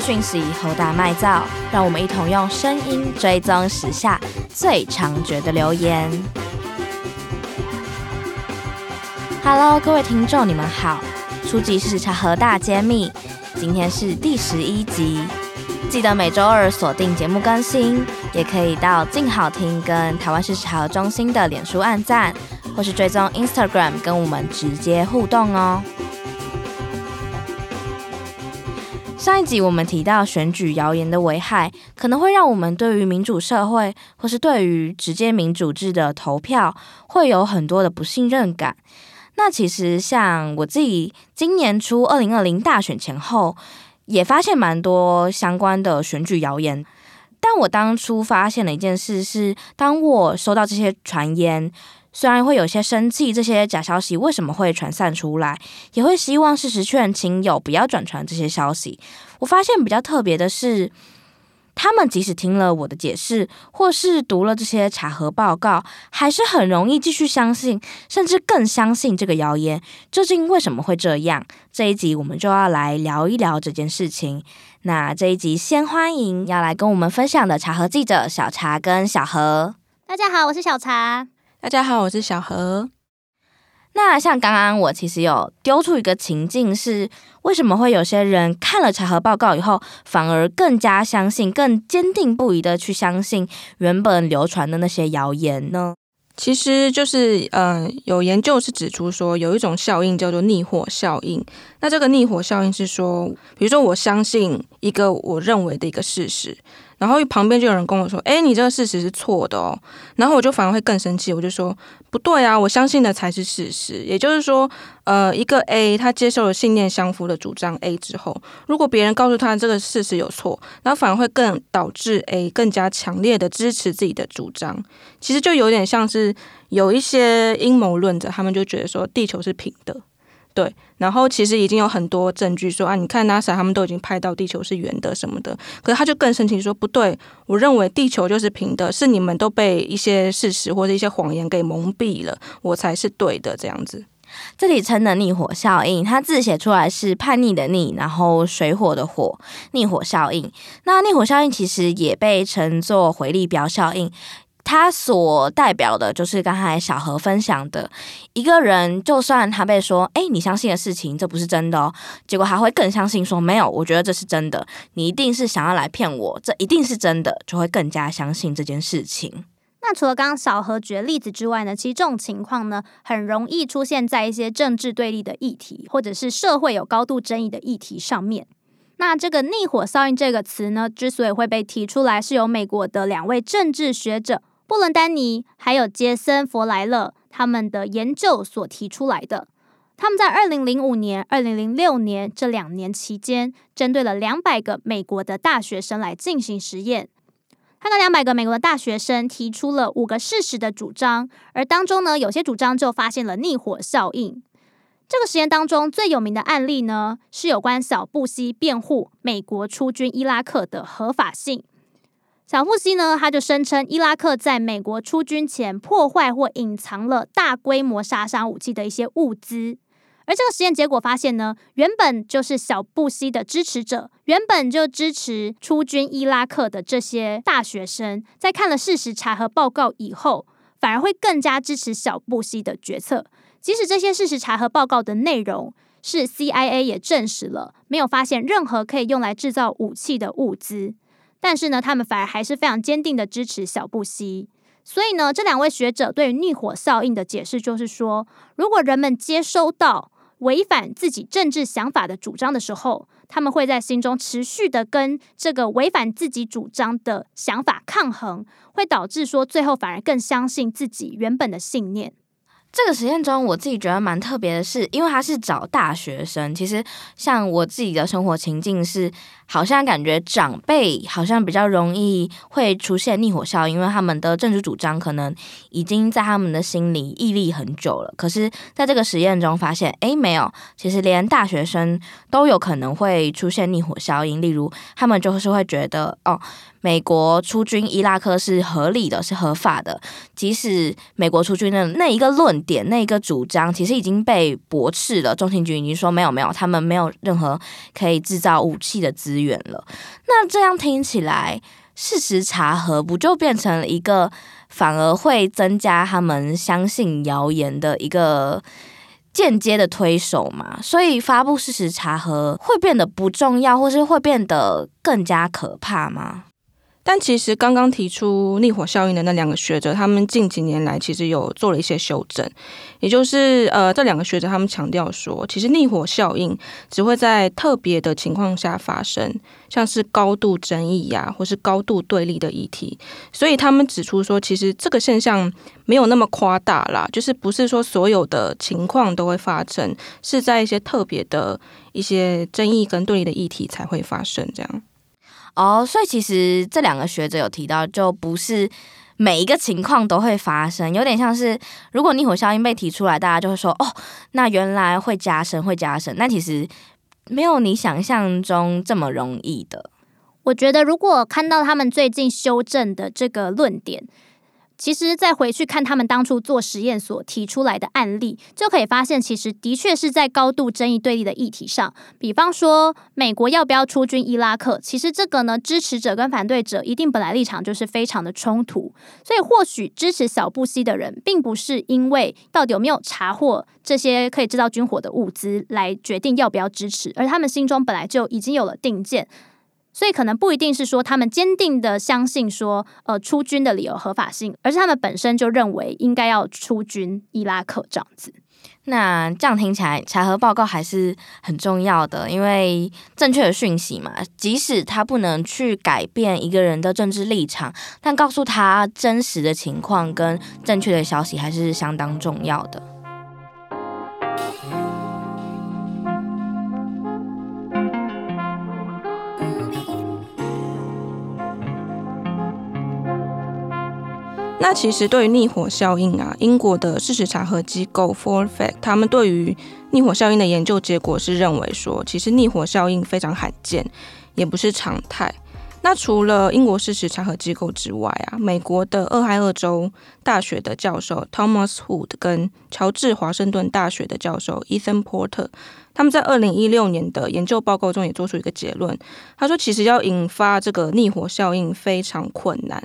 讯息，侯大麦造，让我们一同用声音追踪时下最猖獗的留言。Hello，各位听众，你们好。出击！事实查核大揭秘，今天是第十一集。记得每周二锁定节目更新，也可以到静好听跟台湾事实查核中心的脸书按赞，或是追踪 Instagram 跟我们直接互动哦。上一集我们提到选举谣言的危害，可能会让我们对于民主社会或是对于直接民主制的投票会有很多的不信任感。那其实像我自己今年初二零二零大选前后，也发现蛮多相关的选举谣言。但我当初发现的一件事是，当我收到这些传言，虽然会有些生气，这些假消息为什么会传散出来，也会希望事实劝亲友不要转传这些消息。我发现比较特别的是，他们即使听了我的解释，或是读了这些查核报告，还是很容易继续相信，甚至更相信这个谣言。究竟为什么会这样？这一集我们就要来聊一聊这件事情。那这一集先欢迎要来跟我们分享的查核记者小查跟小何。大家好，我是小查。大家好，我是小何。那像刚刚我其实有丢出一个情境，是为什么会有些人看了查核报告以后，反而更加相信、更坚定不移的去相信原本流传的那些谣言呢？其实就是，嗯、呃，有研究是指出说，有一种效应叫做逆火效应。那这个逆火效应是说，比如说我相信一个我认为的一个事实。然后旁边就有人跟我说：“哎，你这个事实是错的哦。”然后我就反而会更生气，我就说：“不对啊，我相信的才是事实。”也就是说，呃，一个 A 他接受了信念相符的主张 A 之后，如果别人告诉他这个事实有错，然后反而会更导致 A 更加强烈的支持自己的主张。其实就有点像是有一些阴谋论者，他们就觉得说地球是平的。对，然后其实已经有很多证据说啊，你看 NASA 他们都已经拍到地球是圆的什么的，可是他就更生气说不对，我认为地球就是平的，是你们都被一些事实或者一些谎言给蒙蔽了，我才是对的这样子。这里称的逆火效应，它字写出来是叛逆的逆，然后水火的火，逆火效应。那逆火效应其实也被称作回力镖效应。他所代表的就是刚才小何分享的一个人，就算他被说，哎，你相信的事情这不是真的哦，结果还会更相信说，没有，我觉得这是真的，你一定是想要来骗我，这一定是真的，就会更加相信这件事情。那除了刚刚小何举的例子之外呢，其实这种情况呢，很容易出现在一些政治对立的议题，或者是社会有高度争议的议题上面。那这个逆火效应这个词呢，之所以会被提出来，是由美国的两位政治学者。布伦丹尼还有杰森·弗莱勒他们的研究所提出来的，他们在二零零五年、二零零六年这两年期间，针对了两百个美国的大学生来进行实验。他跟两百个美国的大学生提出了五个事实的主张，而当中呢，有些主张就发现了逆火效应。这个实验当中最有名的案例呢，是有关小布希辩护美国出军伊拉克的合法性。小布希呢，他就声称伊拉克在美国出军前破坏或隐藏了大规模杀伤武器的一些物资，而这个实验结果发现呢，原本就是小布希的支持者，原本就支持出军伊拉克的这些大学生，在看了事实查核报告以后，反而会更加支持小布希的决策，即使这些事实查核报告的内容是 CIA 也证实了，没有发现任何可以用来制造武器的物资。但是呢，他们反而还是非常坚定的支持小布希。所以呢，这两位学者对于逆火效应的解释就是说，如果人们接收到违反自己政治想法的主张的时候，他们会在心中持续的跟这个违反自己主张的想法抗衡，会导致说最后反而更相信自己原本的信念。这个实验中，我自己觉得蛮特别的是，因为他是找大学生。其实，像我自己的生活情境是，好像感觉长辈好像比较容易会出现逆火效应，因为他们的政治主张可能已经在他们的心里屹立很久了。可是，在这个实验中发现，诶，没有，其实连大学生都有可能会出现逆火效应。例如，他们就是会觉得，哦。美国出军伊拉克是合理的，是合法的。即使美国出军的那一个论点、那一个主张，其实已经被驳斥了。中情局已经说没有没有，他们没有任何可以制造武器的资源了。那这样听起来，事实查核不就变成了一个反而会增加他们相信谣言的一个间接的推手嘛？所以发布事实查核会变得不重要，或是会变得更加可怕吗？但其实刚刚提出逆火效应的那两个学者，他们近几年来其实有做了一些修正，也就是呃，这两个学者他们强调说，其实逆火效应只会在特别的情况下发生，像是高度争议呀、啊，或是高度对立的议题。所以他们指出说，其实这个现象没有那么夸大啦，就是不是说所有的情况都会发生，是在一些特别的一些争议跟对立的议题才会发生这样。哦，所以其实这两个学者有提到，就不是每一个情况都会发生，有点像是如果逆火效应被提出来，大家就会说哦，那原来会加深，会加深。那其实没有你想象中这么容易的。我觉得如果看到他们最近修正的这个论点。其实再回去看他们当初做实验所提出来的案例，就可以发现，其实的确是在高度争议对立的议题上，比方说美国要不要出军伊拉克，其实这个呢，支持者跟反对者一定本来立场就是非常的冲突，所以或许支持小布希的人，并不是因为到底有没有查获这些可以制造军火的物资来决定要不要支持，而他们心中本来就已经有了定见。所以可能不一定是说他们坚定的相信说，呃，出军的理由合法性，而是他们本身就认为应该要出军伊拉克这样子。那这样听起来，查核报告还是很重要的，因为正确的讯息嘛，即使他不能去改变一个人的政治立场，但告诉他真实的情况跟正确的消息还是相当重要的。那其实对于逆火效应啊，英国的事实查核机构 Forfact 他们对于逆火效应的研究结果是认为说，其实逆火效应非常罕见，也不是常态。那除了英国事实查核机构之外啊，美国的俄亥俄州大学的教授 Thomas Hood 跟乔治华盛顿大学的教授 Ethan Porter，他们在二零一六年的研究报告中也做出一个结论，他说，其实要引发这个逆火效应非常困难。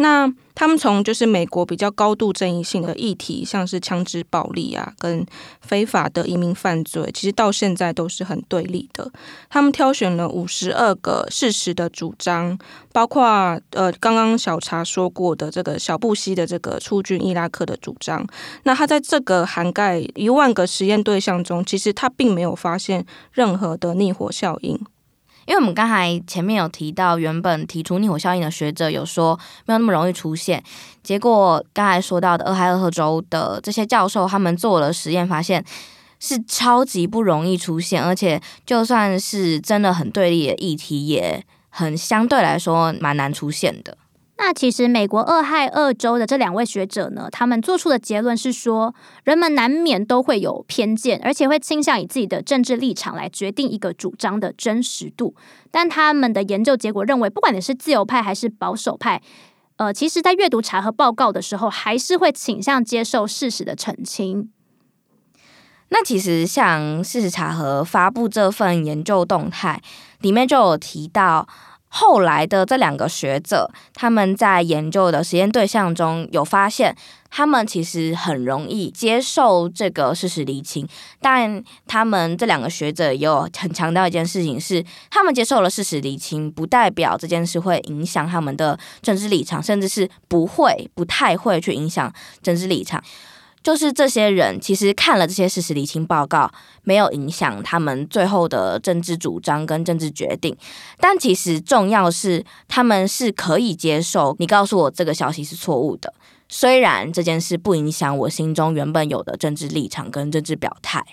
那他们从就是美国比较高度争议性的议题，像是枪支暴力啊，跟非法的移民犯罪，其实到现在都是很对立的。他们挑选了五十二个事实的主张，包括呃刚刚小查说过的这个小布希的这个出军伊拉克的主张。那他在这个涵盖一万个实验对象中，其实他并没有发现任何的逆火效应。因为我们刚才前面有提到，原本提出逆火效应的学者有说没有那么容易出现，结果刚才说到的俄亥俄州的这些教授，他们做了实验，发现是超级不容易出现，而且就算是真的很对立的议题，也很相对来说蛮难出现的。那其实美国俄亥俄州的这两位学者呢，他们做出的结论是说，人们难免都会有偏见，而且会倾向以自己的政治立场来决定一个主张的真实度。但他们的研究结果认为，不管你是自由派还是保守派，呃，其实在阅读查核报告的时候，还是会倾向接受事实的澄清。那其实像事实查核发布这份研究动态里面就有提到。后来的这两个学者，他们在研究的实验对象中有发现，他们其实很容易接受这个事实厘清。但他们这两个学者也有很强调一件事情是，他们接受了事实厘清，不代表这件事会影响他们的政治立场，甚至是不会、不太会去影响政治立场。就是这些人其实看了这些事实理清报告，没有影响他们最后的政治主张跟政治决定。但其实重要是，他们是可以接受你告诉我这个消息是错误的，虽然这件事不影响我心中原本有的政治立场跟政治表态。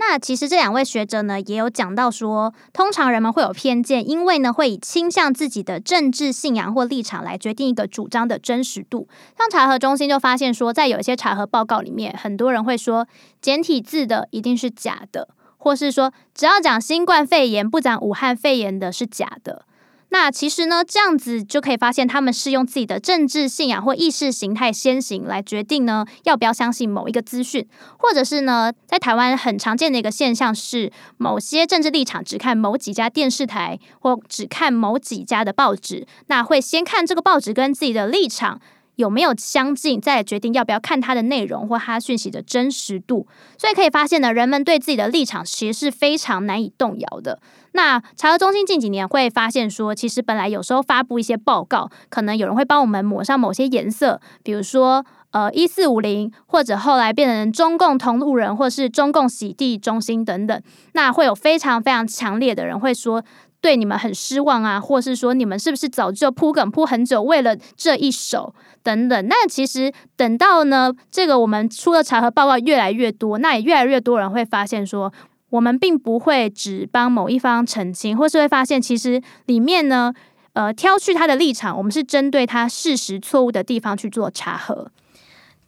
那其实这两位学者呢，也有讲到说，通常人们会有偏见，因为呢会以倾向自己的政治信仰或立场来决定一个主张的真实度。像查核中心就发现说，在有一些查核报告里面，很多人会说简体字的一定是假的，或是说只要讲新冠肺炎不讲武汉肺炎的是假的。那其实呢，这样子就可以发现，他们是用自己的政治信仰或意识形态先行来决定呢，要不要相信某一个资讯，或者是呢，在台湾很常见的一个现象是，某些政治立场只看某几家电视台或只看某几家的报纸，那会先看这个报纸跟自己的立场有没有相近，再决定要不要看它的内容或它讯息的真实度。所以可以发现呢，人们对自己的立场其实是非常难以动摇的。那查核中心近几年会发现说，其实本来有时候发布一些报告，可能有人会帮我们抹上某些颜色，比如说呃一四五零，或者后来变成中共同路人，或是中共洗地中心等等。那会有非常非常强烈的人会说，对你们很失望啊，或是说你们是不是早就铺梗铺很久，为了这一手等等。那其实等到呢，这个我们出了查核报告越来越多，那也越来越多人会发现说。我们并不会只帮某一方澄清，或是会发现其实里面呢，呃，挑去他的立场，我们是针对他事实错误的地方去做查核。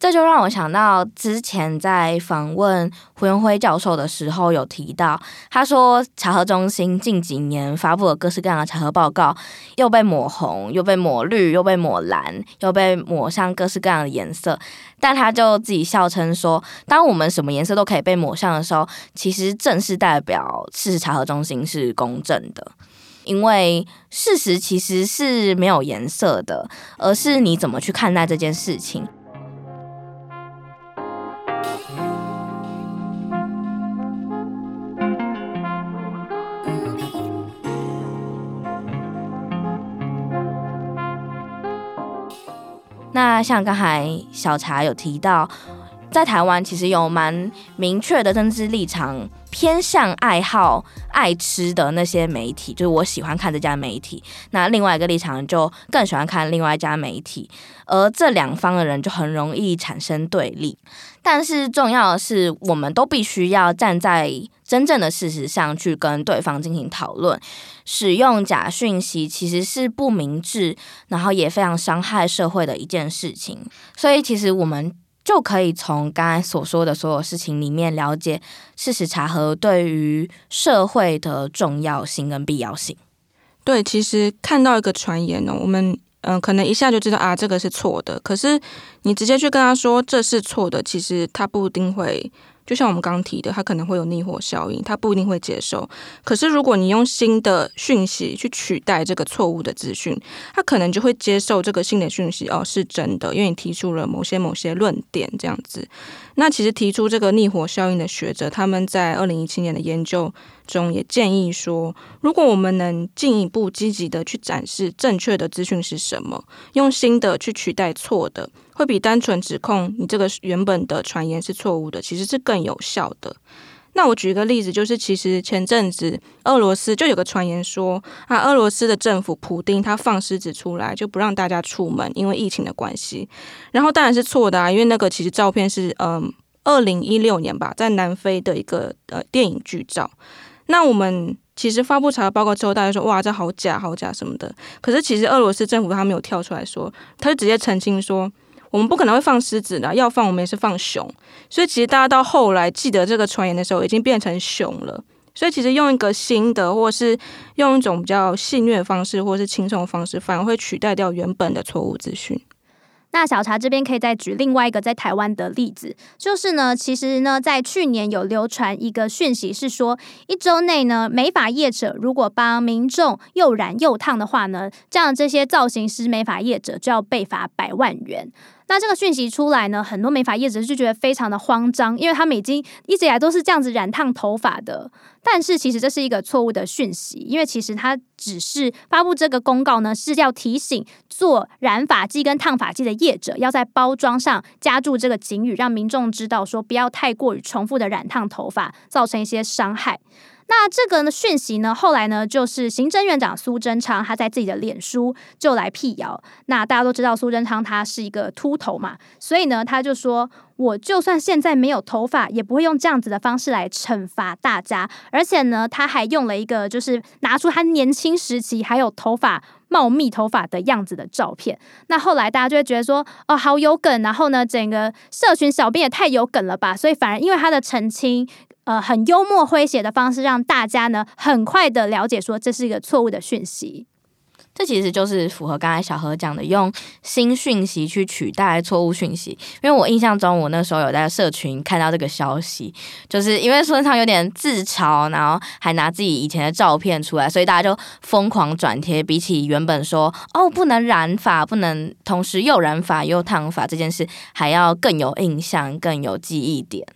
这就让我想到之前在访问胡元辉教授的时候，有提到，他说查核中心近几年发布了各式各样的查核报告，又被抹红，又被抹绿，又被抹蓝，又被抹上各式各样的颜色。但他就自己笑称说，当我们什么颜色都可以被抹上的时候，其实正是代表事实查核中心是公正的，因为事实其实是没有颜色的，而是你怎么去看待这件事情。像刚才小茶有提到，在台湾其实有蛮明确的政治立场，偏向爱好爱吃的那些媒体，就是我喜欢看这家媒体。那另外一个立场就更喜欢看另外一家媒体，而这两方的人就很容易产生对立。但是重要的是，我们都必须要站在真正的事实上去跟对方进行讨论。使用假讯息其实是不明智，然后也非常伤害社会的一件事情。所以，其实我们就可以从刚才所说的所有事情里面了解事实查核对于社会的重要性跟必要性。对，其实看到一个传言呢，我们嗯、可能一下就知道啊，这个是错的。可是你直接去跟他说这是错的，其实他不一定会。就像我们刚刚提的，他可能会有逆火效应，他不一定会接受。可是如果你用新的讯息去取代这个错误的资讯，他可能就会接受这个新的讯息哦，是真的，因为你提出了某些某些论点这样子。那其实提出这个逆火效应的学者，他们在二零一七年的研究中也建议说，如果我们能进一步积极的去展示正确的资讯是什么，用新的去取代错的。会比单纯指控你这个原本的传言是错误的，其实是更有效的。那我举一个例子，就是其实前阵子俄罗斯就有个传言说啊，俄罗斯的政府普丁他放狮子出来就不让大家出门，因为疫情的关系。然后当然是错的啊，因为那个其实照片是嗯二零一六年吧，在南非的一个呃电影剧照。那我们其实发布查核报告之后，大家说哇这好假好假什么的。可是其实俄罗斯政府他没有跳出来说，他就直接澄清说。我们不可能会放狮子的，要放我们也是放熊。所以其实大家到后来记得这个传言的时候，已经变成熊了。所以其实用一个新的，或是用一种比较戏谑的方式，或是轻松的方式，反而会取代掉原本的错误资讯。那小茶这边可以再举另外一个在台湾的例子，就是呢，其实呢，在去年有流传一个讯息，是说一周内呢，美发业者如果帮民众又染又烫的话呢，这样这些造型师美发业者就要被罚百万元。那这个讯息出来呢，很多美发业者就觉得非常的慌张，因为他们已经一直以来都是这样子染烫头发的。但是其实这是一个错误的讯息，因为其实他只是发布这个公告呢，是要提醒做染发剂跟烫发剂的业者，要在包装上加注这个警语，让民众知道说不要太过于重复的染烫头发，造成一些伤害。那这个呢讯息呢，后来呢，就是行政院长苏贞昌他在自己的脸书就来辟谣。那大家都知道苏贞昌他是一个秃头嘛，所以呢，他就说，我就算现在没有头发，也不会用这样子的方式来惩罚大家。而且呢，他还用了一个就是拿出他年轻时期还有头发茂密头发的样子的照片。那后来大家就会觉得说，哦，好有梗。然后呢，整个社群小编也太有梗了吧。所以反而因为他的澄清。呃，很幽默诙谐的方式，让大家呢很快的了解说这是一个错误的讯息。这其实就是符合刚才小何讲的，用新讯息去取代错误讯息。因为我印象中，我那时候有在社群看到这个消息，就是因为孙昌有点自嘲，然后还拿自己以前的照片出来，所以大家就疯狂转贴。比起原本说哦不能染发，不能同时又染发又烫发这件事，还要更有印象，更有记忆点。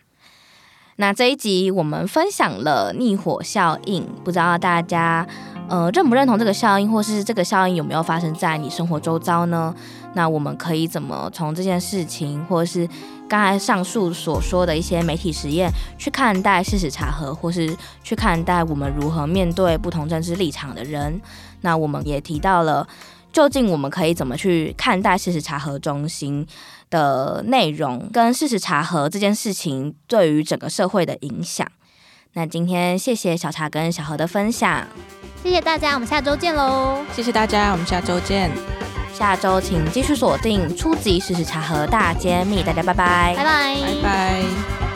那这一集我们分享了逆火效应，不知道大家呃认不认同这个效应，或是这个效应有没有发生在你生活周遭呢？那我们可以怎么从这件事情，或是刚才上述所说的一些媒体实验，去看待事实查核，或是去看待我们如何面对不同政治立场的人？那我们也提到了，究竟我们可以怎么去看待事实查核中心的内容，跟事实查核这件事情对于整个社会的影响。那今天谢谢小茶跟小何的分享，谢谢大家，我们下周见喽！谢谢大家，我们下周见。下周请继续锁定初级试试茶和大揭秘，大家拜拜，拜拜，拜拜。